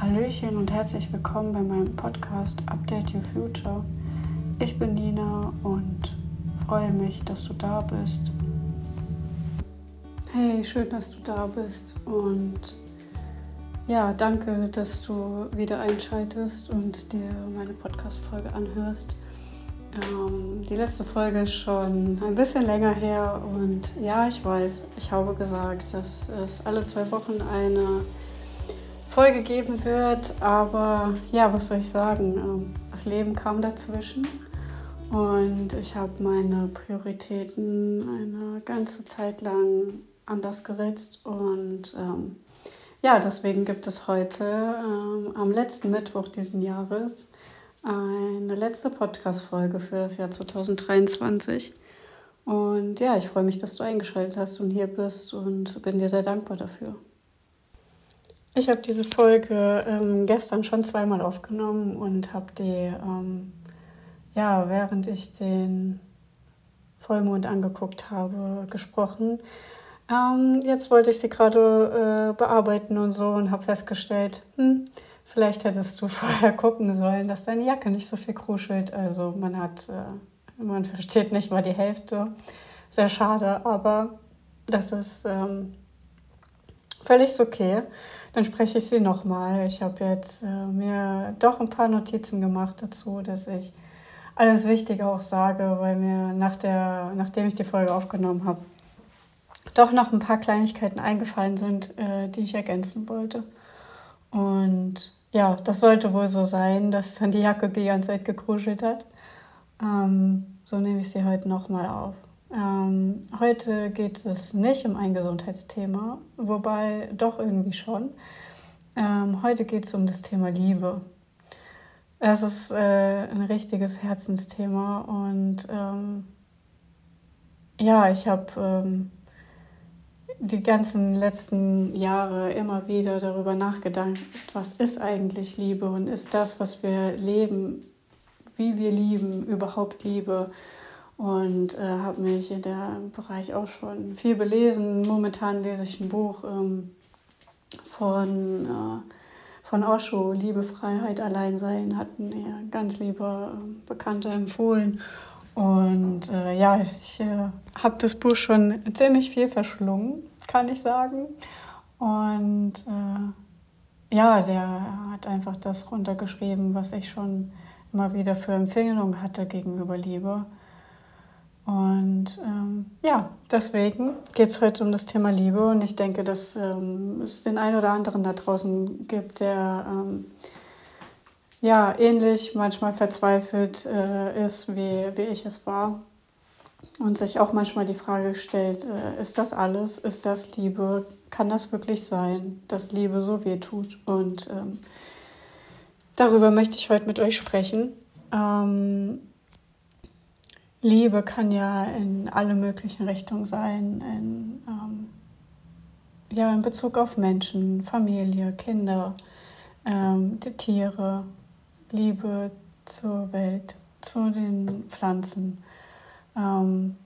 Hallöchen und herzlich willkommen bei meinem Podcast Update Your Future. Ich bin Nina und freue mich, dass du da bist. Hey, schön, dass du da bist und ja, danke, dass du wieder einschaltest und dir meine Podcast-Folge anhörst. Ähm, die letzte Folge ist schon ein bisschen länger her und ja, ich weiß, ich habe gesagt, dass es alle zwei Wochen eine Folge geben wird, aber ja, was soll ich sagen? Ähm, das Leben kam dazwischen und ich habe meine Prioritäten eine ganze Zeit lang anders gesetzt und ähm, ja, deswegen gibt es heute ähm, am letzten Mittwoch diesen Jahres eine letzte Podcast-Folge für das Jahr 2023. Und ja, ich freue mich, dass du eingeschaltet hast und hier bist und bin dir sehr dankbar dafür. Ich habe diese Folge ähm, gestern schon zweimal aufgenommen und habe die, ähm, ja, während ich den Vollmond angeguckt habe, gesprochen. Ähm, jetzt wollte ich sie gerade äh, bearbeiten und so und habe festgestellt, hm, Vielleicht hättest du vorher gucken sollen, dass deine Jacke nicht so viel kruschelt. Also man hat, äh, man versteht nicht mal die Hälfte. Sehr schade, aber das ist ähm, völlig okay. Dann spreche ich sie nochmal. Ich habe jetzt äh, mir doch ein paar Notizen gemacht dazu, dass ich alles Wichtige auch sage, weil mir nach der, nachdem ich die Folge aufgenommen habe, doch noch ein paar Kleinigkeiten eingefallen sind, äh, die ich ergänzen wollte. Und ja, das sollte wohl so sein, dass dann die Jacke die ganze Zeit gekruschelt hat. Ähm, so nehme ich sie heute nochmal auf. Ähm, heute geht es nicht um ein Gesundheitsthema, wobei doch irgendwie schon. Ähm, heute geht es um das Thema Liebe. Es ist äh, ein richtiges Herzensthema und ähm, ja, ich habe ähm, die ganzen letzten Jahre immer wieder darüber nachgedacht, was ist eigentlich Liebe und ist das, was wir leben, wie wir lieben, überhaupt Liebe. Und äh, habe mich in dem Bereich auch schon viel belesen. Momentan lese ich ein Buch ähm, von, äh, von Osho, Liebe, Freiheit, Alleinsein, hat mir ganz lieber äh, Bekannter empfohlen. Und äh, ja, ich äh, habe das Buch schon ziemlich viel verschlungen kann ich sagen. Und äh, ja, der hat einfach das runtergeschrieben, was ich schon immer wieder für Empfehlungen hatte gegenüber Liebe. Und ähm, ja, deswegen geht es heute um das Thema Liebe. Und ich denke, dass ähm, es den einen oder anderen da draußen gibt, der ähm, ja ähnlich manchmal verzweifelt äh, ist, wie, wie ich es war und sich auch manchmal die Frage stellt, äh, ist das alles? Ist das Liebe? Kann das wirklich sein, dass Liebe so weh tut? Und ähm, darüber möchte ich heute mit euch sprechen. Ähm, Liebe kann ja in alle möglichen Richtungen sein, in, ähm, ja, in Bezug auf Menschen, Familie, Kinder, ähm, die Tiere, Liebe zur Welt, zu den Pflanzen ähm,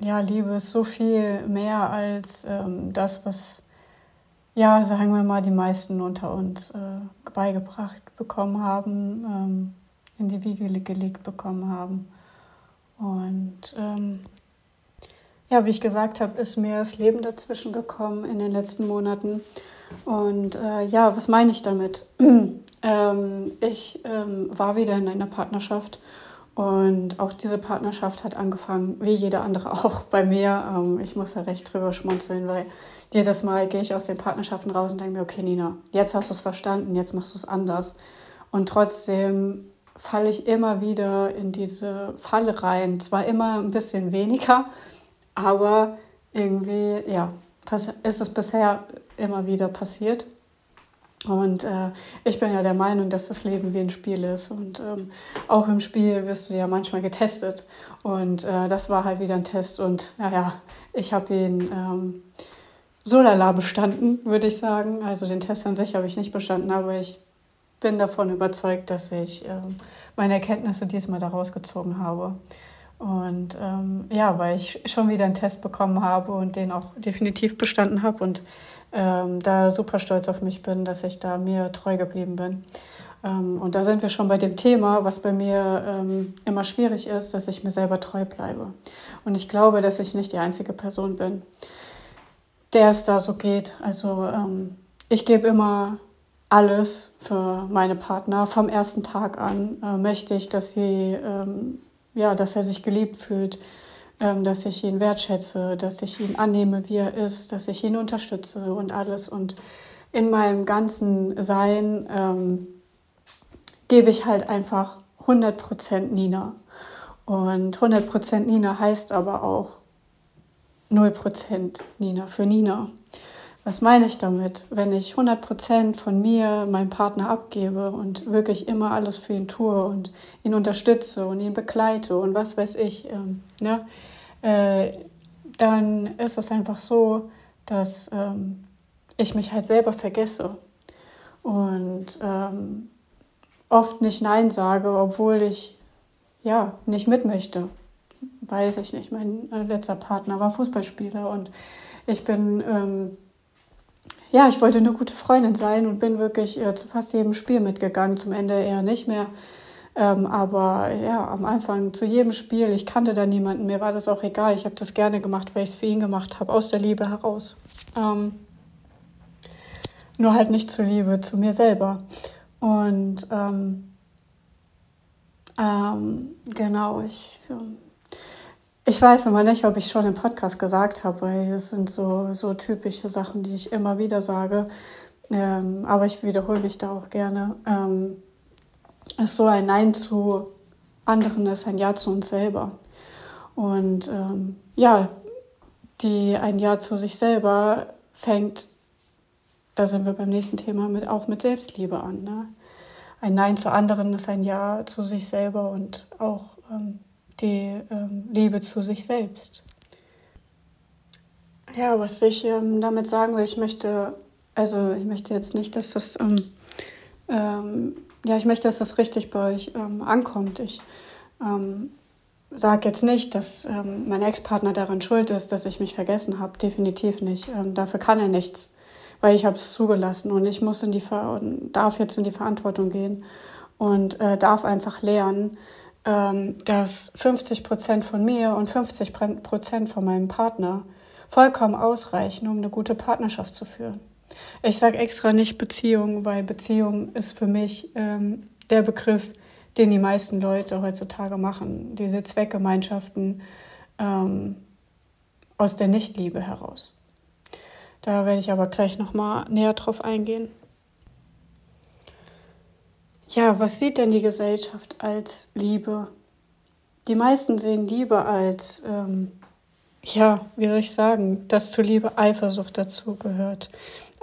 ja, Liebe ist so viel mehr als ähm, das, was, ja, sagen wir mal, die meisten unter uns äh, beigebracht bekommen haben, ähm, in die Wiege gelegt bekommen haben. Und ähm, ja, wie ich gesagt habe, ist mir das Leben dazwischen gekommen in den letzten Monaten. Und äh, ja, was meine ich damit? ähm, ich ähm, war wieder in einer Partnerschaft und auch diese Partnerschaft hat angefangen, wie jede andere auch bei mir. Ähm, ich muss da recht drüber schmunzeln, weil jedes Mal gehe ich aus den Partnerschaften raus und denke mir, okay, Nina, jetzt hast du es verstanden, jetzt machst du es anders. Und trotzdem falle ich immer wieder in diese Falle rein. Zwar immer ein bisschen weniger, aber irgendwie, ja, ist es bisher immer wieder passiert. Und äh, ich bin ja der Meinung, dass das Leben wie ein Spiel ist. Und ähm, auch im Spiel wirst du ja manchmal getestet. Und äh, das war halt wieder ein Test. Und naja, ich habe ihn ähm, so lala bestanden, würde ich sagen. Also den Test an sich habe ich nicht bestanden, aber ich bin davon überzeugt, dass ich äh, meine Erkenntnisse diesmal daraus gezogen habe. Und ähm, ja, weil ich schon wieder einen Test bekommen habe und den auch definitiv bestanden habe und ähm, da super stolz auf mich bin, dass ich da mir treu geblieben bin. Ähm, und da sind wir schon bei dem Thema, was bei mir ähm, immer schwierig ist, dass ich mir selber treu bleibe. Und ich glaube, dass ich nicht die einzige Person bin, der es da so geht. Also ähm, ich gebe immer alles für meine Partner. Vom ersten Tag an äh, möchte ich, dass sie ähm, ja, dass er sich geliebt fühlt, ähm, dass ich ihn wertschätze, dass ich ihn annehme, wie er ist, dass ich ihn unterstütze und alles. Und in meinem ganzen Sein ähm, gebe ich halt einfach 100% Nina. Und 100% Nina heißt aber auch 0% Nina für Nina. Was meine ich damit? Wenn ich 100% von mir meinem Partner abgebe und wirklich immer alles für ihn tue und ihn unterstütze und ihn begleite und was weiß ich, ähm, ne, äh, dann ist es einfach so, dass ähm, ich mich halt selber vergesse und ähm, oft nicht Nein sage, obwohl ich ja nicht mit möchte. Weiß ich nicht. Mein äh, letzter Partner war Fußballspieler und ich bin ähm, ja, ich wollte eine gute Freundin sein und bin wirklich äh, zu fast jedem Spiel mitgegangen, zum Ende eher nicht mehr. Ähm, aber ja, am Anfang zu jedem Spiel, ich kannte da niemanden, mir war das auch egal. Ich habe das gerne gemacht, weil ich es für ihn gemacht habe, aus der Liebe heraus. Ähm, nur halt nicht zur Liebe, zu mir selber. Und ähm, ähm genau, ich ähm, ich weiß immer nicht, ob ich schon im Podcast gesagt habe, weil es sind so, so typische Sachen, die ich immer wieder sage. Ähm, aber ich wiederhole mich da auch gerne. Ähm, ist so ein Nein zu anderen ist ein Ja zu uns selber. Und ähm, ja, die ein Ja zu sich selber fängt, da sind wir beim nächsten Thema, mit, auch mit Selbstliebe an. Ne? Ein Nein zu anderen ist ein Ja zu sich selber und auch ähm, die ähm, Liebe zu sich selbst. Ja, was ich ähm, damit sagen will, ich möchte, also ich möchte jetzt nicht, dass das, ähm, ähm ja, ich möchte, dass das richtig bei euch ähm, ankommt. Ich ähm, sage jetzt nicht, dass mein Ex-Partner daran schuld ist, dass ich mich vergessen habe. Definitiv nicht. dafür kann er nichts, weil ich habe es zugelassen und ich muss in die Ver darf jetzt in die Verantwortung gehen und äh, darf einfach lernen, dass 50 Prozent von mir und 50 Prozent von meinem Partner vollkommen ausreichen, um eine gute Partnerschaft zu führen. Ich sage extra nicht Beziehung, weil Beziehung ist für mich ähm, der Begriff, den die meisten Leute heutzutage machen. Diese Zweckgemeinschaften ähm, aus der Nichtliebe heraus. Da werde ich aber gleich nochmal näher drauf eingehen. Ja, was sieht denn die Gesellschaft als Liebe? Die meisten sehen Liebe als, ähm, ja, wie soll ich sagen, dass zur Liebe Eifersucht dazu gehört.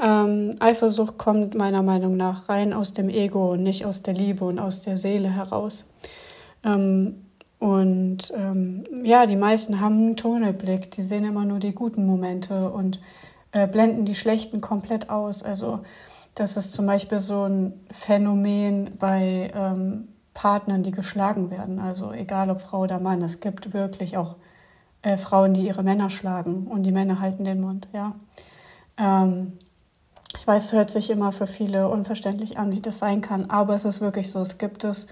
Ähm, Eifersucht kommt meiner Meinung nach rein aus dem Ego und nicht aus der Liebe und aus der Seele heraus. Ähm, und ähm, ja, die meisten haben einen Tunnelblick, die sehen immer nur die guten Momente und äh, blenden die schlechten komplett aus. Also das ist zum Beispiel so ein Phänomen bei ähm, Partnern, die geschlagen werden. Also egal ob Frau oder Mann, es gibt wirklich auch äh, Frauen, die ihre Männer schlagen und die Männer halten den Mund. Ja. Ähm, ich weiß, es hört sich immer für viele unverständlich an, wie das sein kann, aber es ist wirklich so, es gibt es.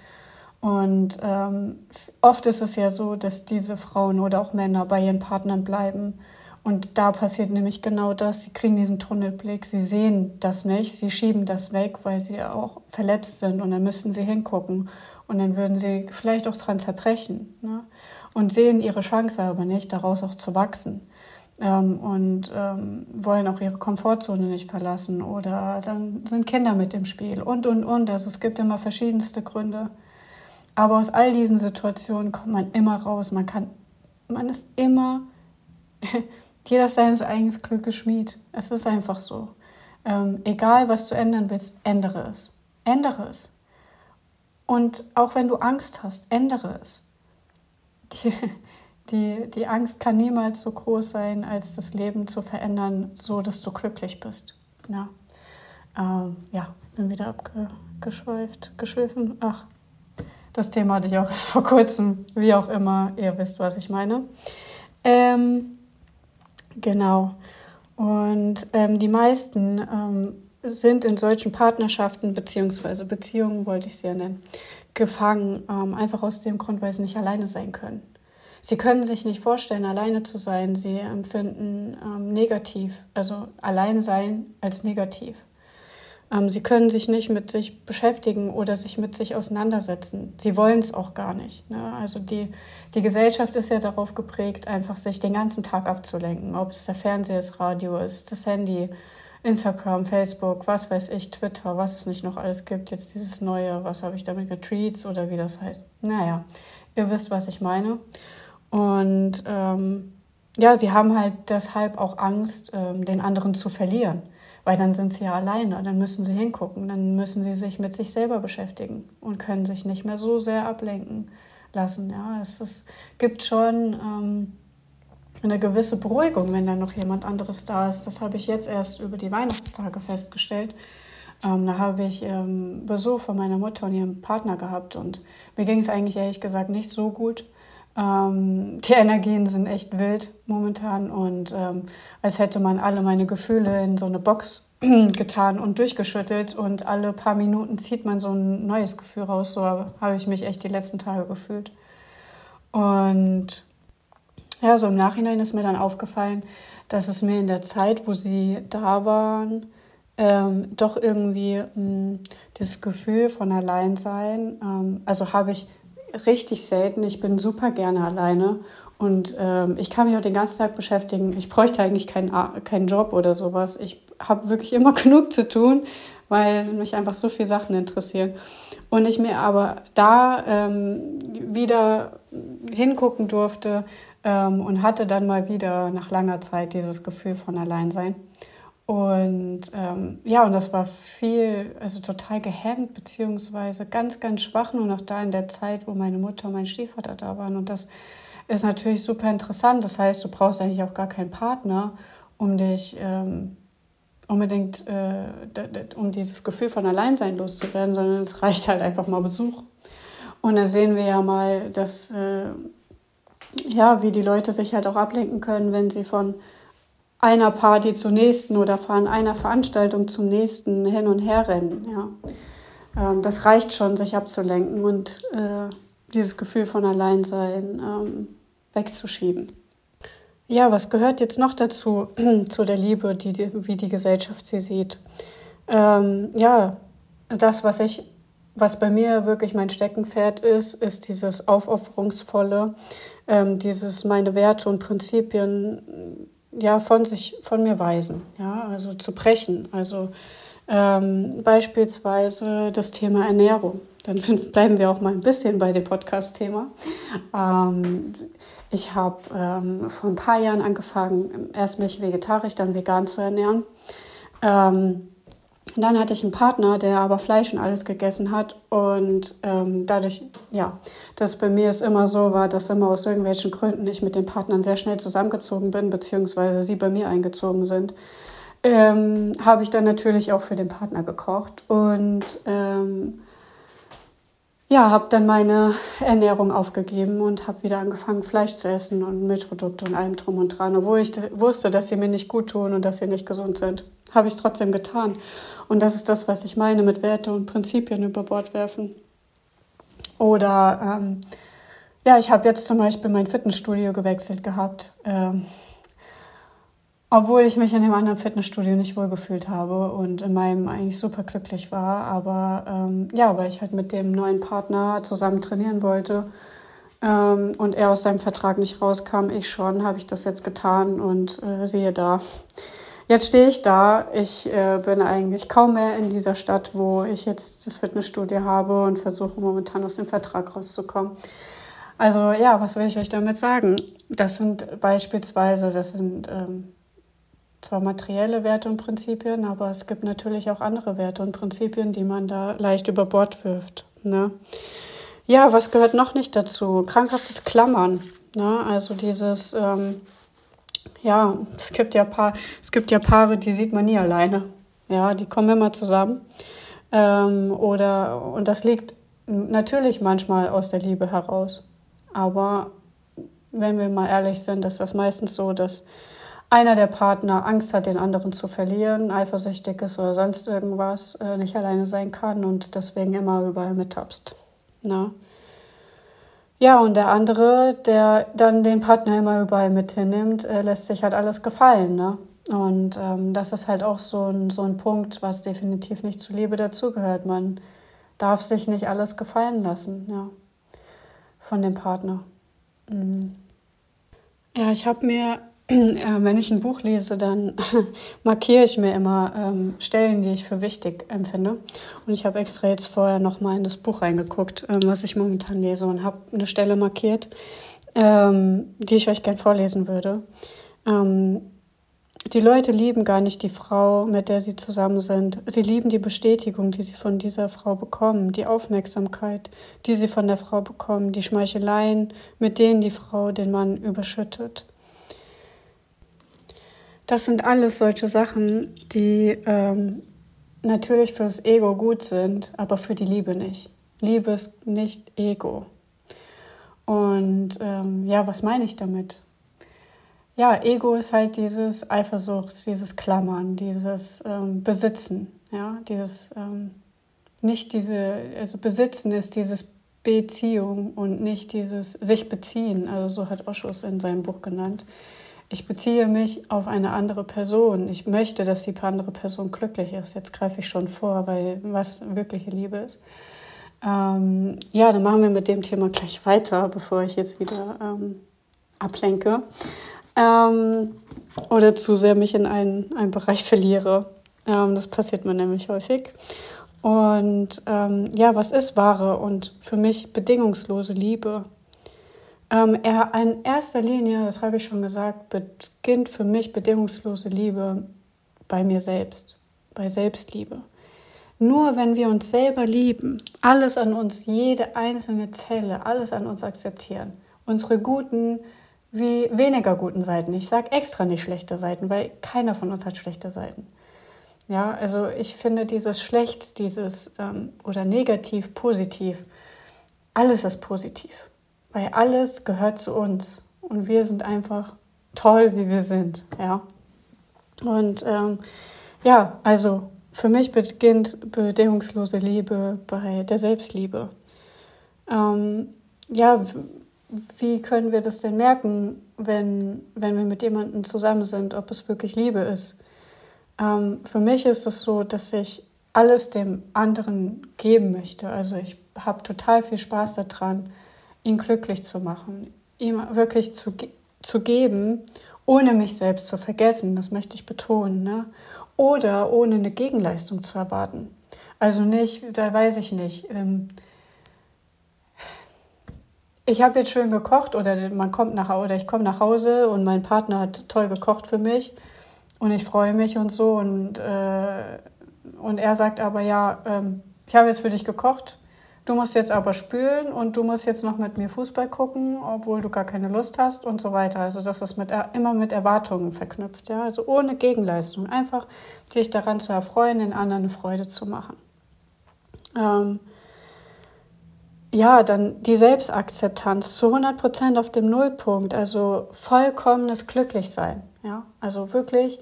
Und ähm, oft ist es ja so, dass diese Frauen oder auch Männer bei ihren Partnern bleiben und da passiert nämlich genau das. Sie kriegen diesen Tunnelblick, sie sehen das nicht, sie schieben das weg, weil sie auch verletzt sind und dann müssen sie hingucken und dann würden sie vielleicht auch dran zerbrechen ne? und sehen ihre Chance aber nicht, daraus auch zu wachsen ähm, und ähm, wollen auch ihre Komfortzone nicht verlassen oder dann sind Kinder mit im Spiel und, und, und. Also es gibt immer verschiedenste Gründe. Aber aus all diesen Situationen kommt man immer raus. Man kann, man ist immer jeder seines eigenen Glückes Schmied. Es ist einfach so. Ähm, egal, was du ändern willst, ändere es. Ändere es. Und auch wenn du Angst hast, ändere es. Die, die, die Angst kann niemals so groß sein, als das Leben zu verändern, so dass du glücklich bist. Ja, ähm, ja bin wieder abgeschweift, geschliffen. Ach, Das Thema hatte ich auch erst vor kurzem, wie auch immer, ihr wisst, was ich meine. Ähm, genau. Und ähm, die meisten ähm, sind in solchen Partnerschaften beziehungsweise Beziehungen, wollte ich sie ja nennen, gefangen, ähm, einfach aus dem Grund, weil sie nicht alleine sein können. Sie können sich nicht vorstellen, alleine zu sein. Sie empfinden ähm, negativ, also allein sein als negativ. Ähm, sie können sich nicht mit sich beschäftigen oder sich mit sich auseinandersetzen. Sie wollen es auch gar nicht. Ne? Also die, die Gesellschaft ist ja darauf geprägt, einfach sich den ganzen Tag abzulenken. Ob es der Fernseher ist, Radio ist, das Handy, Instagram, Facebook, was weiß ich, Twitter, was es nicht noch alles gibt. Jetzt dieses neue, was habe ich damit, Tweets oder wie das heißt. Naja, ihr wisst, was ich meine. Und ähm, ja, sie haben halt deshalb auch Angst, ähm, den anderen zu verlieren. Weil dann sind sie ja alleine, dann müssen sie hingucken, dann müssen sie sich mit sich selber beschäftigen und können sich nicht mehr so sehr ablenken lassen. Ja, es, es gibt schon ähm, eine gewisse Beruhigung, wenn dann noch jemand anderes da ist. Das habe ich jetzt erst über die Weihnachtstage festgestellt. Ähm, da habe ich ähm, Besuch von meiner Mutter und ihrem Partner gehabt und mir ging es eigentlich ehrlich gesagt nicht so gut. Ähm, die Energien sind echt wild momentan und ähm, als hätte man alle meine Gefühle in so eine Box getan und durchgeschüttelt und alle paar Minuten zieht man so ein neues Gefühl raus. So habe ich mich echt die letzten Tage gefühlt. Und ja, so im Nachhinein ist mir dann aufgefallen, dass es mir in der Zeit, wo sie da waren, ähm, doch irgendwie mh, hm, dieses Gefühl von Alleinsein, ähm, also habe ich richtig selten. Ich bin super gerne alleine und ähm, ich kann mich auch den ganzen Tag beschäftigen. Ich bräuchte eigentlich keinen, keinen Job oder sowas. Ich habe wirklich immer genug zu tun, weil mich einfach so viele Sachen interessieren. Und ich mir aber da ähm, wieder hingucken durfte, ähm, und hatte dann mal wieder nach langer Zeit dieses Gefühl von Alleinsein. Und ähm, ja, und das war viel, also total gehemmt, beziehungsweise ganz, ganz schwach, nur noch da in der Zeit, wo meine Mutter und mein Stiefvater da waren. Und das ist natürlich super interessant. Das heißt, du brauchst eigentlich auch gar keinen Partner, um dich ähm, unbedingt, äh, um dieses Gefühl von Alleinsein loszuwerden, sondern es reicht halt einfach mal Besuch. Und da sehen wir ja mal, dass äh, ja, wie die Leute sich halt auch ablenken können, wenn sie von einer Party zur nächsten oder von einer Veranstaltung zum nächsten hin und her rennen. Ja. Ähm, das reicht schon, sich abzulenken und äh, dieses Gefühl von Alleinsein ähm, wegzuschieben. Ja, was gehört jetzt noch dazu, zu der Liebe, die, wie die Gesellschaft sie sieht? Ähm, ja, das, was ich was bei mir wirklich mein Steckenpferd ist, ist dieses Aufopferungsvolle, ähm, dieses meine Werte und Prinzipien ja, von sich, von mir weisen, ja, also zu brechen. Also ähm, beispielsweise das Thema Ernährung. Dann sind, bleiben wir auch mal ein bisschen bei dem Podcast-Thema. Ähm, ich habe ähm, vor ein paar Jahren angefangen, erst mich vegetarisch, dann vegan zu ernähren. Ähm, und dann hatte ich einen Partner, der aber Fleisch und alles gegessen hat. Und ähm, dadurch, ja, dass bei mir es immer so war, dass immer aus irgendwelchen Gründen ich mit den Partnern sehr schnell zusammengezogen bin, beziehungsweise sie bei mir eingezogen sind, ähm, habe ich dann natürlich auch für den Partner gekocht. Und ähm, ja, habe dann meine Ernährung aufgegeben und habe wieder angefangen, Fleisch zu essen und Milchprodukte und allem drum und dran, obwohl ich wusste, dass sie mir nicht gut tun und dass sie nicht gesund sind. Habe ich es trotzdem getan. Und das ist das, was ich meine mit Werte und Prinzipien über Bord werfen. Oder ähm, ja, ich habe jetzt zum Beispiel mein Fitnessstudio gewechselt gehabt. Ähm, obwohl ich mich in dem anderen Fitnessstudio nicht wohlgefühlt habe und in meinem eigentlich super glücklich war. Aber ähm, ja, weil ich halt mit dem neuen Partner zusammen trainieren wollte ähm, und er aus seinem Vertrag nicht rauskam, ich schon, habe ich das jetzt getan und äh, siehe da. Jetzt stehe ich da. Ich äh, bin eigentlich kaum mehr in dieser Stadt, wo ich jetzt das Fitnessstudio habe und versuche momentan aus dem Vertrag rauszukommen. Also ja, was will ich euch damit sagen? Das sind beispielsweise, das sind ähm, zwar materielle Werte und Prinzipien, aber es gibt natürlich auch andere Werte und Prinzipien, die man da leicht über Bord wirft. Ne? Ja, was gehört noch nicht dazu? Krankhaftes Klammern. Ne? Also dieses, ähm, ja, es gibt ja, Paar, es gibt ja Paare, die sieht man nie alleine. Ja, die kommen immer zusammen. Ähm, oder, und das liegt natürlich manchmal aus der Liebe heraus. Aber wenn wir mal ehrlich sind, ist das meistens so, dass einer der Partner Angst hat, den anderen zu verlieren, eifersüchtig ist oder sonst irgendwas, äh, nicht alleine sein kann und deswegen immer überall mittapst. Na? Ja, und der andere, der dann den Partner immer überall mit hinnimmt, äh, lässt sich halt alles gefallen. Ne? Und ähm, das ist halt auch so ein, so ein Punkt, was definitiv nicht zur Liebe dazugehört. Man darf sich nicht alles gefallen lassen, ja, von dem Partner. Mhm. Ja, ich habe mir, wenn ich ein Buch lese, dann markiere ich mir immer ähm, Stellen, die ich für wichtig empfinde. Und ich habe extra jetzt vorher nochmal in das Buch reingeguckt, ähm, was ich momentan lese und habe eine Stelle markiert, ähm, die ich euch gern vorlesen würde. Ähm, die Leute lieben gar nicht die Frau, mit der sie zusammen sind. Sie lieben die Bestätigung, die sie von dieser Frau bekommen, die Aufmerksamkeit, die sie von der Frau bekommen, die Schmeicheleien, mit denen die Frau den Mann überschüttet. Das sind alles solche Sachen, die ähm, natürlich fürs Ego gut sind, aber für die Liebe nicht. Liebe ist nicht Ego. Und ähm, ja, was meine ich damit? ja, Ego ist halt dieses Eifersucht, dieses Klammern, dieses ähm, Besitzen, ja, dieses ähm, nicht diese, also Besitzen ist dieses Beziehung und nicht dieses sich beziehen. Also so hat Oschus in seinem Buch genannt. Ich beziehe mich auf eine andere Person. Ich möchte, dass die andere Person glücklich ist. Jetzt greife ich schon vor, weil was wirkliche Liebe ist. Ähm, ja, dann machen wir mit dem Thema gleich weiter, bevor ich jetzt wieder ähm, ablenke ähm, oder zu sehr mich in einen, einen Bereich verliere. Ähm, das passiert mir nämlich häufig. Und ähm, ja, was ist wahre und für mich bedingungslose Liebe? Ähm, er, in erster Linie, das habe ich schon gesagt, beginnt für mich bedingungslose Liebe bei mir selbst, bei Selbstliebe. Nur wenn wir uns selber lieben, alles an uns, jede einzelne Zelle, alles an uns akzeptieren, unsere guten, wie weniger guten Seiten. Ich sage extra nicht schlechte Seiten, weil keiner von uns hat schlechte Seiten. Ja, also ich finde dieses schlecht, dieses ähm, oder negativ, positiv, alles ist positiv, weil alles gehört zu uns und wir sind einfach toll, wie wir sind. Ja, und ähm, ja, also für mich beginnt bedingungslose Liebe bei der Selbstliebe. Ähm, ja, wie können wir das denn merken, wenn, wenn wir mit jemandem zusammen sind, ob es wirklich Liebe ist? Ähm, für mich ist es so, dass ich alles dem anderen geben möchte. Also ich habe total viel Spaß daran, ihn glücklich zu machen, ihm wirklich zu, zu geben, ohne mich selbst zu vergessen, das möchte ich betonen. Ne? Oder ohne eine Gegenleistung zu erwarten. Also nicht, da weiß ich nicht. Ähm, ich habe jetzt schön gekocht oder man kommt nach oder ich komme nach Hause und mein Partner hat toll gekocht für mich und ich freue mich und so und, äh, und er sagt aber ja, ähm, ich habe jetzt für dich gekocht, du musst jetzt aber spülen und du musst jetzt noch mit mir Fußball gucken, obwohl du gar keine Lust hast und so weiter. Also das ist mit, immer mit Erwartungen verknüpft, ja, also ohne Gegenleistung, einfach sich daran zu erfreuen, den anderen eine Freude zu machen. Ähm, ja, dann die Selbstakzeptanz zu 100 Prozent auf dem Nullpunkt, also vollkommenes Glücklichsein. Ja, also wirklich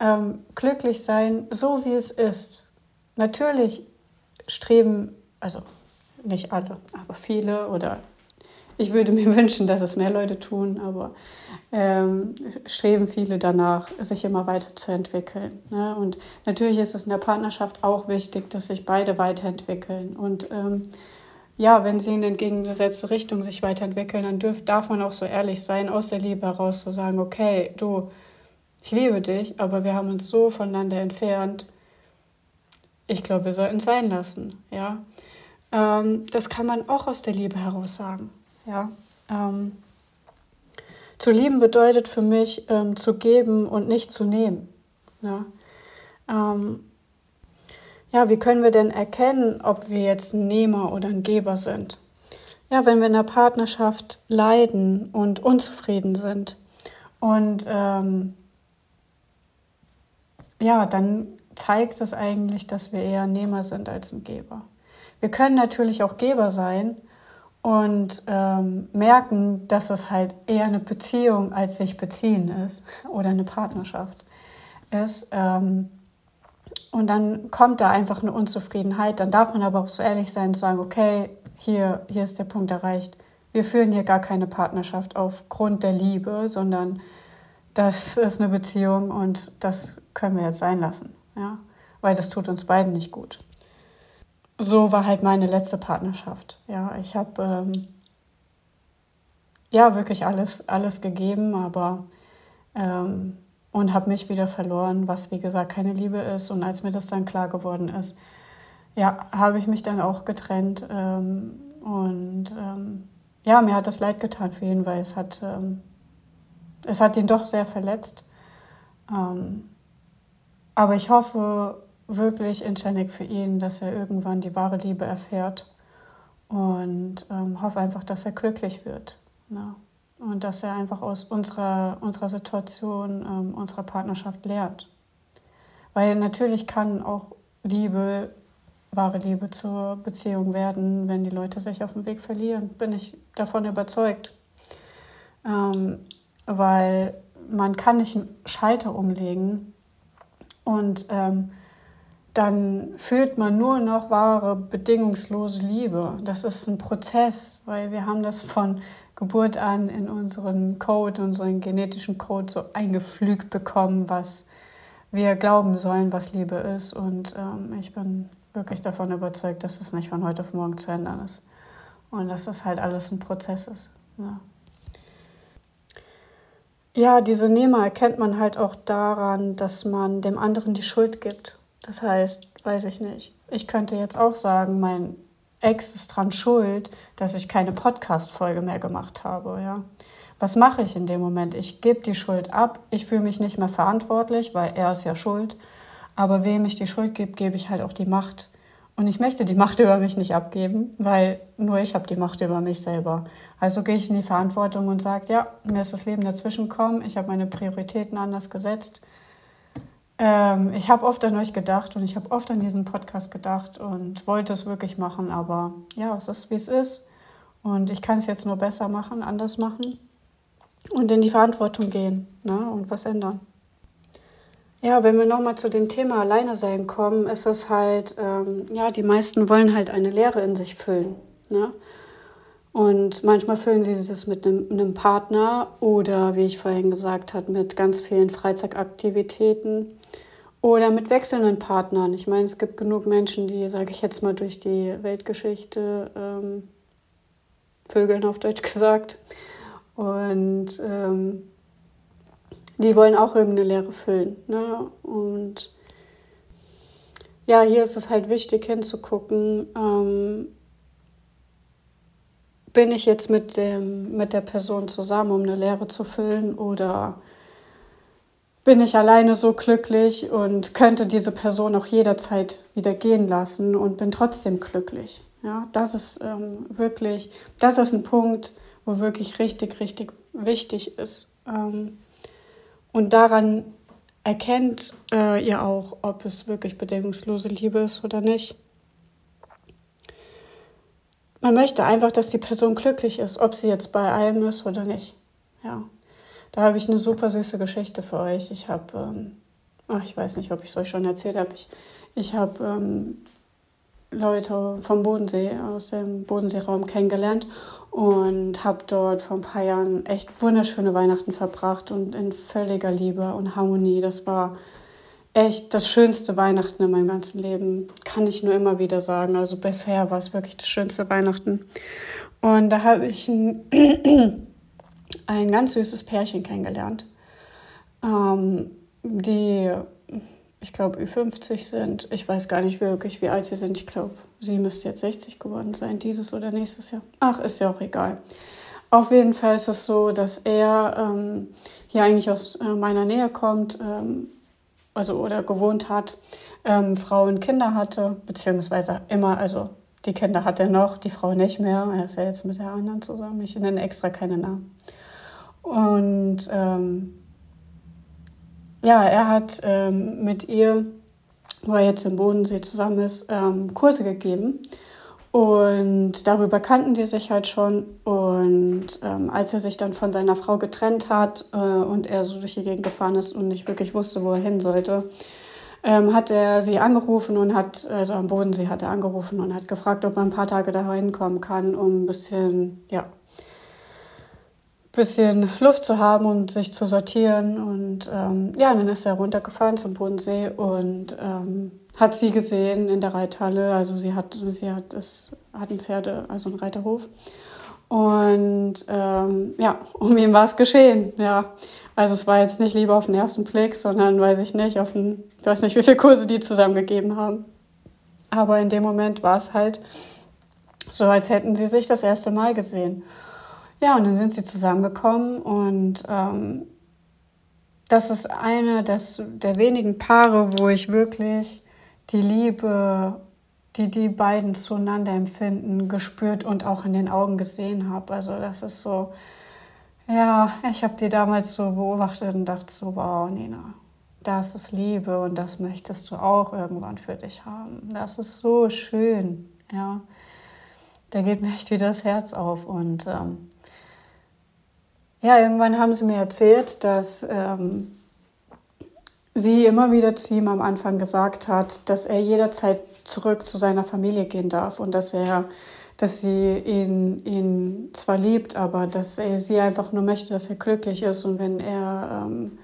ähm, glücklich sein, so wie es ist. Natürlich streben, also nicht alle, aber viele oder ich würde mir wünschen, dass es mehr Leute tun, aber ähm, streben viele danach, sich immer weiterzuentwickeln. Ne? Und natürlich ist es in der Partnerschaft auch wichtig, dass sich beide weiterentwickeln und ähm, ja, wenn sie in entgegengesetzte Richtung sich weiterentwickeln, dann dürf, darf man auch so ehrlich sein, aus der Liebe heraus zu sagen, okay, du, ich liebe dich, aber wir haben uns so voneinander entfernt. Ich glaube, wir sollten es sein lassen, ja. Ähm, das kann man auch aus der Liebe heraus sagen, ja. Ähm, zu lieben bedeutet für mich, ähm, zu geben und nicht zu nehmen. Ja? Ähm, ja, wie können wir denn erkennen, ob wir jetzt ein Nehmer oder ein Geber sind? Ja, wenn wir in der Partnerschaft leiden und unzufrieden sind und ähm, ja, dann zeigt es eigentlich, dass wir eher ein Nehmer sind als ein Geber. Wir können natürlich auch Geber sein und ähm, merken, dass es halt eher eine Beziehung als sich beziehen ist oder eine Partnerschaft ist. Ähm, und dann kommt da einfach eine Unzufriedenheit. Dann darf man aber auch so ehrlich sein und sagen, okay, hier, hier ist der Punkt erreicht. Wir führen hier gar keine Partnerschaft aufgrund der Liebe, sondern das ist eine Beziehung und das können wir jetzt sein lassen. Ja? Weil das tut uns beiden nicht gut. So war halt meine letzte Partnerschaft. Ja, ich habe ähm, ja wirklich alles, alles gegeben, aber ähm, und habe mich wieder verloren, was wie gesagt keine Liebe ist. Und als mir das dann klar geworden ist, ja, habe ich mich dann auch getrennt. Ähm, und ähm, ja, mir hat das leid getan für ihn, weil es hat, ähm, es hat ihn doch sehr verletzt. Ähm, aber ich hoffe wirklich inständig für ihn, dass er irgendwann die wahre Liebe erfährt und ähm, hoffe einfach, dass er glücklich wird. Ne? Und dass er einfach aus unserer, unserer Situation, ähm, unserer Partnerschaft lernt. Weil natürlich kann auch Liebe, wahre Liebe zur Beziehung werden, wenn die Leute sich auf dem Weg verlieren. Bin ich davon überzeugt. Ähm, weil man kann nicht einen Schalter umlegen und ähm, dann fühlt man nur noch wahre, bedingungslose Liebe. Das ist ein Prozess, weil wir haben das von Geburt an in unseren Code, unseren genetischen Code so eingepflügt bekommen, was wir glauben sollen, was Liebe ist. Und ähm, ich bin wirklich davon überzeugt, dass das nicht von heute auf morgen zu ändern ist. Und dass das halt alles ein Prozess ist. Ja. Ja, diese Nehmer erkennt man halt auch daran, dass man dem anderen die Schuld gibt. Das heißt, weiß ich nicht, ich könnte jetzt auch sagen, mein Ex ist dran schuld, dass ich keine Podcast-Folge mehr gemacht habe. Ja? Was mache ich in dem Moment? Ich gebe die Schuld ab. Ich fühle mich nicht mehr verantwortlich, weil er ist ja schuld. Aber wem ich die Schuld gebe, gebe ich halt auch die Macht. Und ich möchte die Macht über mich nicht abgeben, weil nur ich habe die Macht über mich selber. Also gehe ich in die Verantwortung und sage, ja, mir ist das Leben dazwischen gekommen, ich habe meine Prioritäten anders gesetzt ähm, ich habe oft an euch gedacht und ich habe oft an diesen Podcast gedacht und wollte es wirklich machen, aber ja, es ist wie es ist. Und ich kann es jetzt nur besser machen, anders machen und in die Verantwortung gehen ne, und was ändern. Ja, wenn wir nochmal zu dem Thema Alleine sein kommen, ist es halt, ähm, ja, die meisten wollen halt eine Leere in sich füllen. Ne? Und manchmal füllen sie es mit einem, einem Partner oder, wie ich vorhin gesagt habe, mit ganz vielen Freizeitaktivitäten oder mit wechselnden Partnern. Ich meine, es gibt genug Menschen, die, sage ich jetzt mal, durch die Weltgeschichte ähm, vögeln auf Deutsch gesagt. Und ähm, die wollen auch irgendeine Lehre füllen. Ne? Und ja, hier ist es halt wichtig hinzugucken, ähm, bin ich jetzt mit, dem, mit der Person zusammen, um eine Lehre zu füllen oder bin ich alleine so glücklich und könnte diese Person auch jederzeit wieder gehen lassen und bin trotzdem glücklich. Ja, das ist ähm, wirklich, das ist ein Punkt, wo wirklich richtig, richtig wichtig ist. Ähm, und daran erkennt äh, ihr auch, ob es wirklich bedingungslose Liebe ist oder nicht. Man möchte einfach, dass die Person glücklich ist, ob sie jetzt bei allem ist oder nicht. Ja. Da habe ich eine super süße Geschichte für euch. Ich habe, ähm, ich weiß nicht, ob ich es euch schon erzählt habe. Ich, ich habe ähm, Leute vom Bodensee, aus dem Bodenseeraum kennengelernt und habe dort vor ein paar Jahren echt wunderschöne Weihnachten verbracht und in völliger Liebe und Harmonie. Das war echt das schönste Weihnachten in meinem ganzen Leben, kann ich nur immer wieder sagen. Also bisher war es wirklich das schönste Weihnachten. Und da habe ich ein ein ganz süßes Pärchen kennengelernt, ähm, die, ich glaube, Ü50 sind. Ich weiß gar nicht wirklich, wie alt sie sind. Ich glaube, sie müsste jetzt 60 geworden sein, dieses oder nächstes Jahr. Ach, ist ja auch egal. Auf jeden Fall ist es so, dass er ähm, hier eigentlich aus äh, meiner Nähe kommt, ähm, also oder gewohnt hat, ähm, Frau und Kinder hatte, beziehungsweise immer, also die Kinder hat er noch, die Frau nicht mehr. Er ist ja jetzt mit der anderen zusammen. Ich nenne extra keine Namen. Und ähm, ja, er hat ähm, mit ihr, wo er jetzt im Bodensee zusammen ist, ähm, Kurse gegeben. Und darüber kannten die sich halt schon. Und ähm, als er sich dann von seiner Frau getrennt hat äh, und er so durch die Gegend gefahren ist und nicht wirklich wusste, wo er hin sollte, ähm, hat er sie angerufen und hat, also am Bodensee hat er angerufen und hat gefragt, ob er ein paar Tage da hinkommen kann, um ein bisschen, ja, bisschen Luft zu haben und sich zu sortieren. Und ähm, ja, dann ist er runtergefahren zum Bodensee und ähm, hat sie gesehen in der Reithalle. Also sie hat, sie hat, es hat ein Pferde, also einen Reiterhof. Und ähm, ja, um ihn war es geschehen. Ja, also es war jetzt nicht lieber auf den ersten Blick, sondern weiß ich nicht, auf den, ich weiß nicht, wie viele Kurse die zusammengegeben haben. Aber in dem Moment war es halt so, als hätten sie sich das erste Mal gesehen. Ja, und dann sind sie zusammengekommen und ähm, das ist eine des, der wenigen Paare, wo ich wirklich die Liebe, die die beiden zueinander empfinden, gespürt und auch in den Augen gesehen habe. Also das ist so, ja, ich habe die damals so beobachtet und dachte so, wow, Nina, das ist Liebe und das möchtest du auch irgendwann für dich haben. Das ist so schön, ja. Da geht mir echt wieder das Herz auf und ähm, ja, irgendwann haben sie mir erzählt, dass ähm, sie immer wieder zu ihm am Anfang gesagt hat, dass er jederzeit zurück zu seiner Familie gehen darf und dass er, dass sie ihn, ihn zwar liebt, aber dass er sie einfach nur möchte, dass er glücklich ist und wenn er ähm,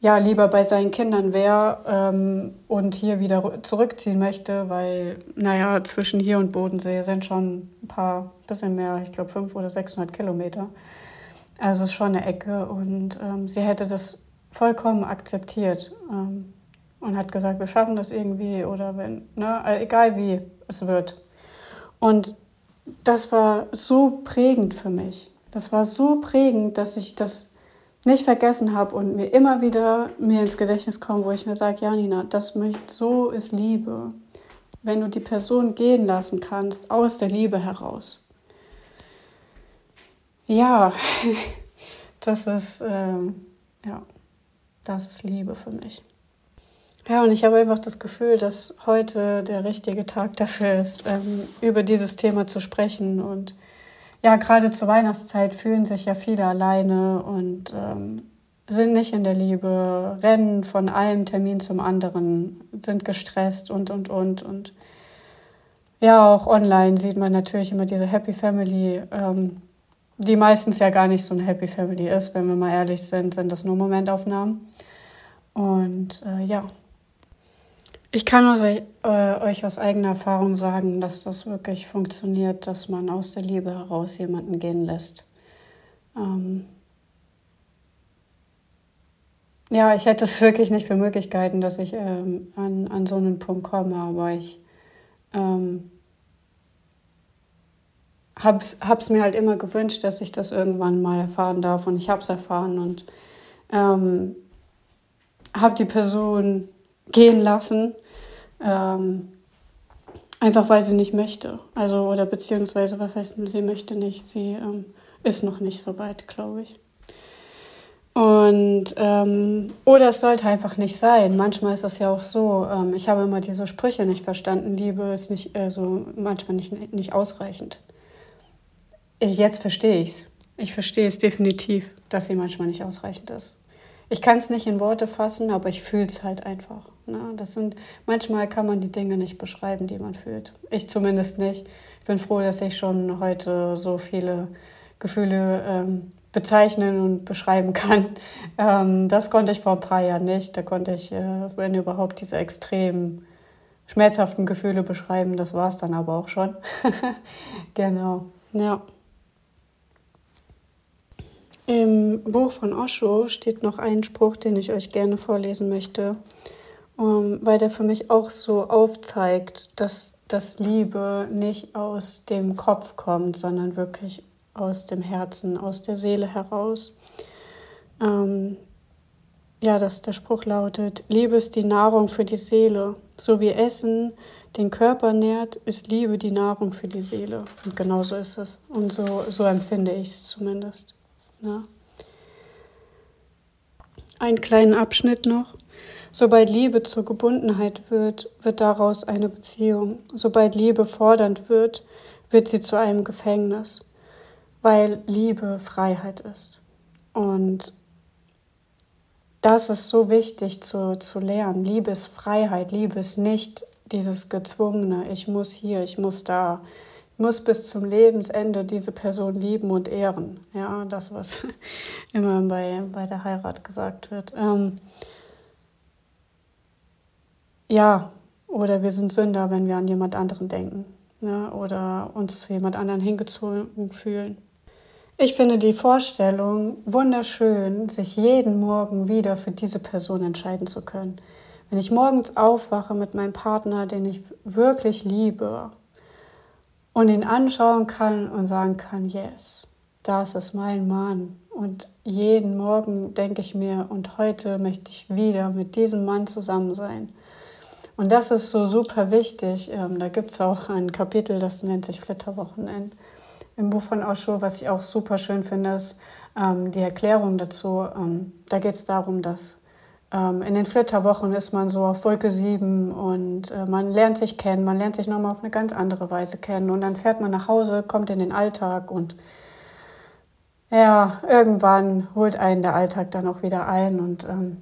ja lieber bei seinen Kindern wäre ähm, und hier wieder zurückziehen möchte, weil naja zwischen hier und Bodensee sind schon ein paar bisschen mehr, ich glaube fünf oder 600 Kilometer. Also schon eine Ecke und ähm, sie hätte das vollkommen akzeptiert ähm, und hat gesagt, wir schaffen das irgendwie oder wenn, ne, äh, egal wie es wird. Und das war so prägend für mich. Das war so prägend, dass ich das nicht vergessen habe und mir immer wieder mir ins Gedächtnis kommt, wo ich mir sage, ja Nina, das möchte, so ist Liebe. Wenn du die Person gehen lassen kannst, aus der Liebe heraus. Ja, das ist, ähm, ja, das ist Liebe für mich. Ja, und ich habe einfach das Gefühl, dass heute der richtige Tag dafür ist, ähm, über dieses Thema zu sprechen. Und ja, gerade zur Weihnachtszeit fühlen sich ja viele alleine und ähm, sind nicht in der Liebe, rennen von einem Termin zum anderen, sind gestresst und, und, und. Und ja, auch online sieht man natürlich immer diese Happy Family. Ähm, die meistens ja gar nicht so eine Happy Family ist, wenn wir mal ehrlich sind, sind das nur Momentaufnahmen. Und äh, ja, ich kann also, äh, euch aus eigener Erfahrung sagen, dass das wirklich funktioniert, dass man aus der Liebe heraus jemanden gehen lässt. Ähm ja, ich hätte es wirklich nicht für Möglichkeiten, dass ich ähm, an, an so einen Punkt komme, aber ich ähm, habe es mir halt immer gewünscht, dass ich das irgendwann mal erfahren darf und ich habe es erfahren und ähm, habe die Person gehen lassen, ähm, einfach weil sie nicht möchte. Also oder beziehungsweise was heißt, sie möchte nicht, sie ähm, ist noch nicht so weit, glaube ich. Und ähm, oder es sollte einfach nicht sein. Manchmal ist das ja auch so. Ähm, ich habe immer diese Sprüche nicht verstanden. Liebe ist nicht äh, so manchmal nicht, nicht ausreichend. Ich, jetzt verstehe ich es. Ich verstehe es definitiv, dass sie manchmal nicht ausreichend ist. Ich kann es nicht in Worte fassen, aber ich fühle es halt einfach. Ne? Das sind, manchmal kann man die Dinge nicht beschreiben, die man fühlt. Ich zumindest nicht. Ich bin froh, dass ich schon heute so viele Gefühle ähm, bezeichnen und beschreiben kann. Ähm, das konnte ich vor ein paar Jahren nicht. Da konnte ich, äh, wenn überhaupt, diese extrem schmerzhaften Gefühle beschreiben. Das war es dann aber auch schon. genau, ja. Im Buch von Osho steht noch ein Spruch, den ich euch gerne vorlesen möchte, um, weil der für mich auch so aufzeigt, dass das Liebe nicht aus dem Kopf kommt, sondern wirklich aus dem Herzen, aus der Seele heraus. Ähm, ja, dass der Spruch lautet, Liebe ist die Nahrung für die Seele. So wie Essen den Körper nährt, ist Liebe die Nahrung für die Seele. Und genau so ist es. Und so, so empfinde ich es zumindest. Ja. Einen kleinen Abschnitt noch. Sobald Liebe zur Gebundenheit wird, wird daraus eine Beziehung. Sobald Liebe fordernd wird, wird sie zu einem Gefängnis, weil Liebe Freiheit ist. Und das ist so wichtig zu, zu lernen. Liebe ist Freiheit, Liebe ist nicht dieses gezwungene, ich muss hier, ich muss da, muss bis zum Lebensende diese Person lieben und ehren. Ja, das, was immer bei, bei der Heirat gesagt wird. Ähm, ja, oder wir sind Sünder, wenn wir an jemand anderen denken. Ja, oder uns zu jemand anderen hingezogen fühlen. Ich finde die Vorstellung wunderschön, sich jeden Morgen wieder für diese Person entscheiden zu können. Wenn ich morgens aufwache mit meinem Partner, den ich wirklich liebe, und ihn anschauen kann und sagen kann, yes, das ist mein Mann. Und jeden Morgen denke ich mir, und heute möchte ich wieder mit diesem Mann zusammen sein. Und das ist so super wichtig. Ähm, da gibt es auch ein Kapitel, das nennt sich Flitterwochenende im Buch von Osho, was ich auch super schön finde, ist ähm, die Erklärung dazu. Ähm, da geht es darum, dass in den Flitterwochen ist man so auf Wolke 7 und äh, man lernt sich kennen, man lernt sich nochmal auf eine ganz andere Weise kennen und dann fährt man nach Hause, kommt in den Alltag und ja, irgendwann holt einen der Alltag dann auch wieder ein und ähm,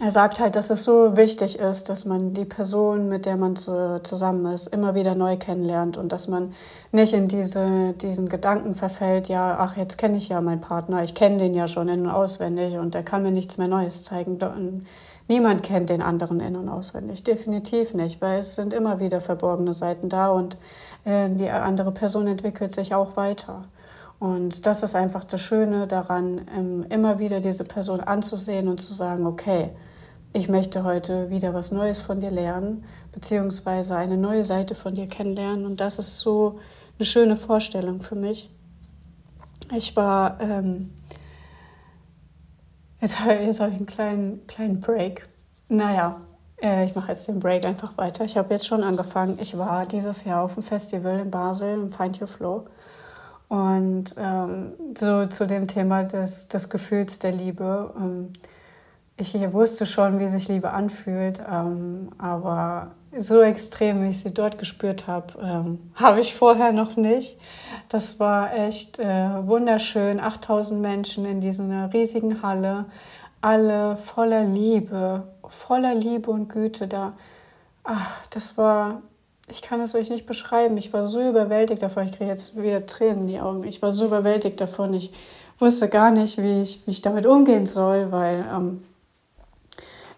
er sagt halt, dass es so wichtig ist, dass man die Person, mit der man zu, zusammen ist, immer wieder neu kennenlernt und dass man nicht in diese, diesen Gedanken verfällt, ja, ach, jetzt kenne ich ja meinen Partner, ich kenne den ja schon in- und auswendig und der kann mir nichts mehr Neues zeigen. Niemand kennt den anderen in- und auswendig, definitiv nicht, weil es sind immer wieder verborgene Seiten da und äh, die andere Person entwickelt sich auch weiter. Und das ist einfach das Schöne daran, ähm, immer wieder diese Person anzusehen und zu sagen, okay, ich möchte heute wieder was Neues von dir lernen, beziehungsweise eine neue Seite von dir kennenlernen. Und das ist so eine schöne Vorstellung für mich. Ich war, ähm, jetzt, jetzt habe ich einen kleinen, kleinen Break. Naja, äh, ich mache jetzt den Break einfach weiter. Ich habe jetzt schon angefangen. Ich war dieses Jahr auf dem Festival in Basel, im Find Your Flow. Und ähm, so zu dem Thema des, des Gefühls der Liebe. Ähm, ich wusste schon, wie sich Liebe anfühlt, ähm, aber so extrem, wie ich sie dort gespürt habe, ähm, habe ich vorher noch nicht. Das war echt äh, wunderschön. 8000 Menschen in dieser riesigen Halle, alle voller Liebe, voller Liebe und Güte da. Ach, das war, ich kann es euch nicht beschreiben. Ich war so überwältigt davon. Ich kriege jetzt wieder Tränen in die Augen. Ich war so überwältigt davon. Ich wusste gar nicht, wie ich, wie ich damit umgehen soll, weil ähm,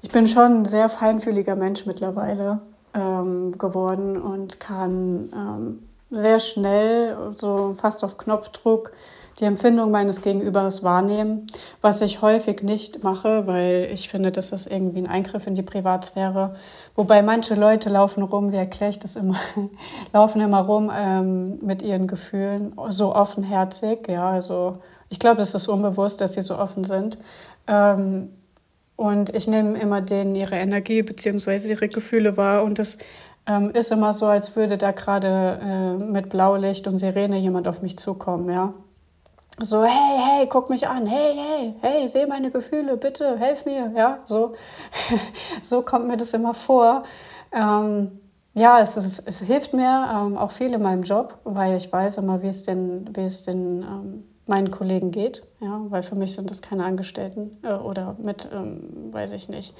ich bin schon ein sehr feinfühliger Mensch mittlerweile ähm, geworden und kann ähm, sehr schnell, so fast auf Knopfdruck, die Empfindung meines Gegenübers wahrnehmen, was ich häufig nicht mache, weil ich finde, das ist irgendwie ein Eingriff in die Privatsphäre. Wobei manche Leute laufen rum, wie erkläre ich das immer, laufen immer rum ähm, mit ihren Gefühlen, so offenherzig. Ja, also ich glaube, das ist unbewusst, dass sie so offen sind. Ähm, und ich nehme immer denen ihre Energie bzw. ihre Gefühle wahr. Und es ähm, ist immer so, als würde da gerade äh, mit Blaulicht und Sirene jemand auf mich zukommen, ja. So, hey, hey, guck mich an, hey, hey, hey, seh meine Gefühle, bitte, helf mir, ja, so, so kommt mir das immer vor. Ähm, ja, es, ist, es hilft mir ähm, auch viel in meinem Job, weil ich weiß immer, wie es denn, wie es denn ähm, meinen Kollegen geht, ja, weil für mich sind das keine Angestellten äh, oder mit, ähm, weiß ich nicht.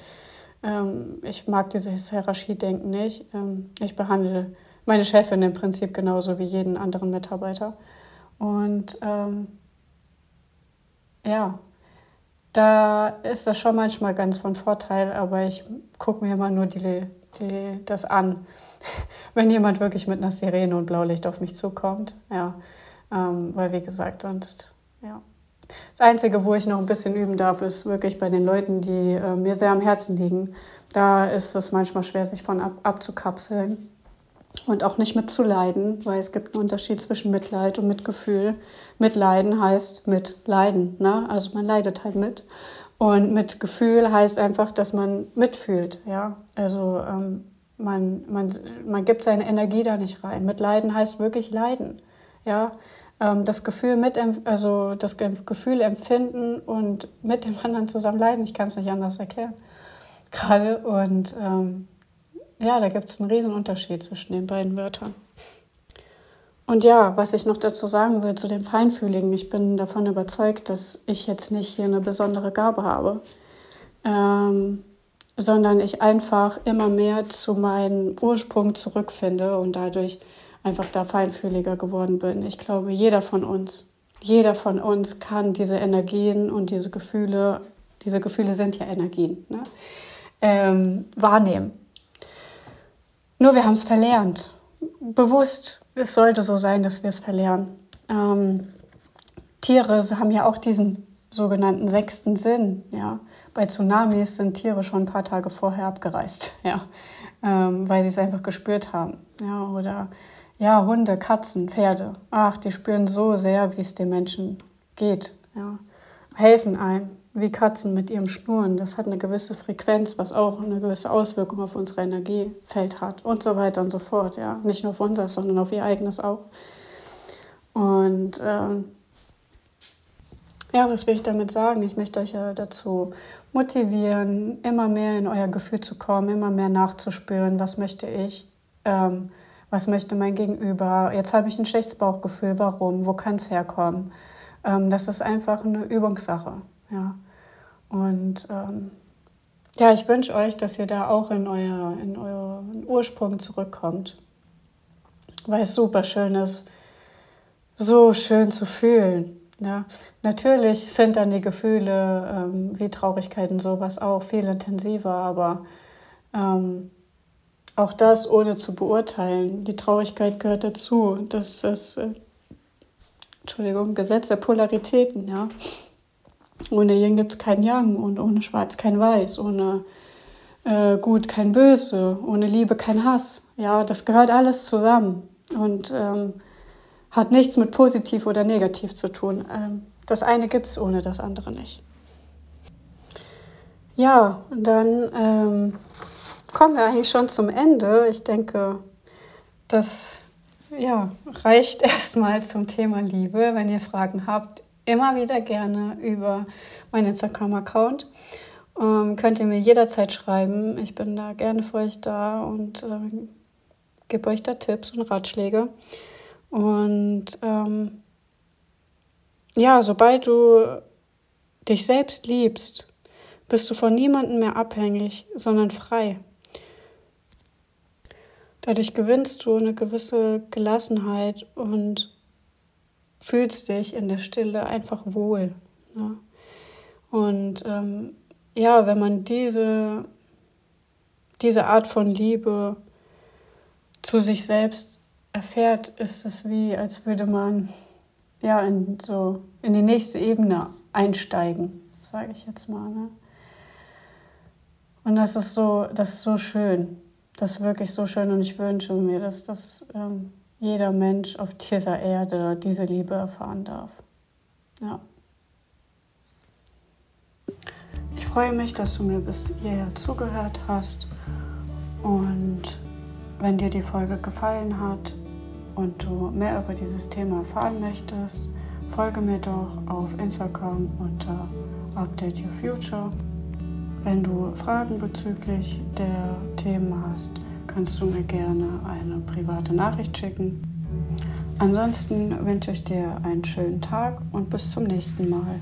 Ähm, ich mag dieses Hierarchiedenken nicht. Ähm, ich behandle meine Chefin im Prinzip genauso wie jeden anderen Mitarbeiter. Und ähm, ja, da ist das schon manchmal ganz von Vorteil, aber ich gucke mir immer nur die, die, das an, wenn jemand wirklich mit einer Sirene und Blaulicht auf mich zukommt. Ja, ähm, weil, wie gesagt, sonst, ja. Das Einzige, wo ich noch ein bisschen üben darf, ist wirklich bei den Leuten, die äh, mir sehr am Herzen liegen. Da ist es manchmal schwer, sich von ab, abzukapseln und auch nicht mitzuleiden, weil es gibt einen Unterschied zwischen Mitleid und Mitgefühl. Mitleiden heißt mitleiden, ne? also man leidet halt mit. Und Mitgefühl heißt einfach, dass man mitfühlt. Ja? Also ähm, man, man, man gibt seine Energie da nicht rein. Mitleiden heißt wirklich leiden. Ja? Ähm, das Gefühl mit, also das Gefühl empfinden und mit dem anderen zusammen leiden. Ich kann es nicht anders erklären. gerade. Und ähm, ja, da gibt es einen riesen Unterschied zwischen den beiden Wörtern. Und ja, was ich noch dazu sagen will zu dem Feinfühligen, ich bin davon überzeugt, dass ich jetzt nicht hier eine besondere Gabe habe, ähm, sondern ich einfach immer mehr zu meinem Ursprung zurückfinde und dadurch einfach da feinfühliger geworden bin. Ich glaube, jeder von uns, jeder von uns kann diese Energien und diese Gefühle, diese Gefühle sind ja Energien, ne? ähm, wahrnehmen. Nur wir haben es verlernt, bewusst es sollte so sein, dass wir es verlernen. Ähm, Tiere haben ja auch diesen sogenannten sechsten Sinn. Ja. Bei Tsunamis sind Tiere schon ein paar Tage vorher abgereist, ja, ähm, weil sie es einfach gespürt haben. Ja. Oder ja, Hunde, Katzen, Pferde. Ach, die spüren so sehr, wie es den Menschen geht. Ja. Helfen einem wie Katzen mit ihrem Schnurren. Das hat eine gewisse Frequenz, was auch eine gewisse Auswirkung auf unser Energiefeld hat und so weiter und so fort. Ja, nicht nur auf unser, sondern auf ihr eigenes auch. Und ähm, ja, was will ich damit sagen? Ich möchte euch ja dazu motivieren, immer mehr in euer Gefühl zu kommen, immer mehr nachzuspüren, was möchte ich, ähm, was möchte mein Gegenüber. Jetzt habe ich ein schlechtes Bauchgefühl, warum, wo kann es herkommen? Ähm, das ist einfach eine Übungssache. Ja. Und ähm, ja, ich wünsche euch, dass ihr da auch in, euer, in euren Ursprung zurückkommt, weil es super schön ist, so schön zu fühlen. Ja, natürlich sind dann die Gefühle ähm, wie Traurigkeit und sowas auch viel intensiver, aber ähm, auch das ohne zu beurteilen. Die Traurigkeit gehört dazu. Das ist, äh, Entschuldigung, Gesetz der Polaritäten, ja. Ohne Yin gibt es kein Yang und ohne Schwarz kein Weiß, ohne äh, Gut kein Böse, ohne Liebe kein Hass. Ja, das gehört alles zusammen und ähm, hat nichts mit positiv oder negativ zu tun. Ähm, das eine gibt es ohne das andere nicht. Ja, dann ähm, kommen wir eigentlich schon zum Ende. Ich denke, das ja, reicht erstmal zum Thema Liebe. Wenn ihr Fragen habt, immer wieder gerne über meinen Instagram-Account. Ähm, könnt ihr mir jederzeit schreiben. Ich bin da gerne für euch da und äh, gebe euch da Tipps und Ratschläge. Und ähm, ja, sobald du dich selbst liebst, bist du von niemandem mehr abhängig, sondern frei. Dadurch gewinnst du eine gewisse Gelassenheit und fühlst dich in der Stille einfach wohl. Ne? Und ähm, ja, wenn man diese, diese Art von Liebe zu sich selbst erfährt, ist es wie, als würde man ja in, so in die nächste Ebene einsteigen, sage ich jetzt mal. Ne? Und das ist so, das ist so schön. Das ist wirklich so schön und ich wünsche mir, dass das ähm, jeder Mensch auf dieser Erde diese Liebe erfahren darf. Ja. Ich freue mich, dass du mir bis hierher zugehört hast. Und wenn dir die Folge gefallen hat und du mehr über dieses Thema erfahren möchtest, folge mir doch auf Instagram unter Update Your Future. Wenn du Fragen bezüglich der Themen hast, kannst du mir gerne eine private Nachricht schicken. Ansonsten wünsche ich dir einen schönen Tag und bis zum nächsten Mal.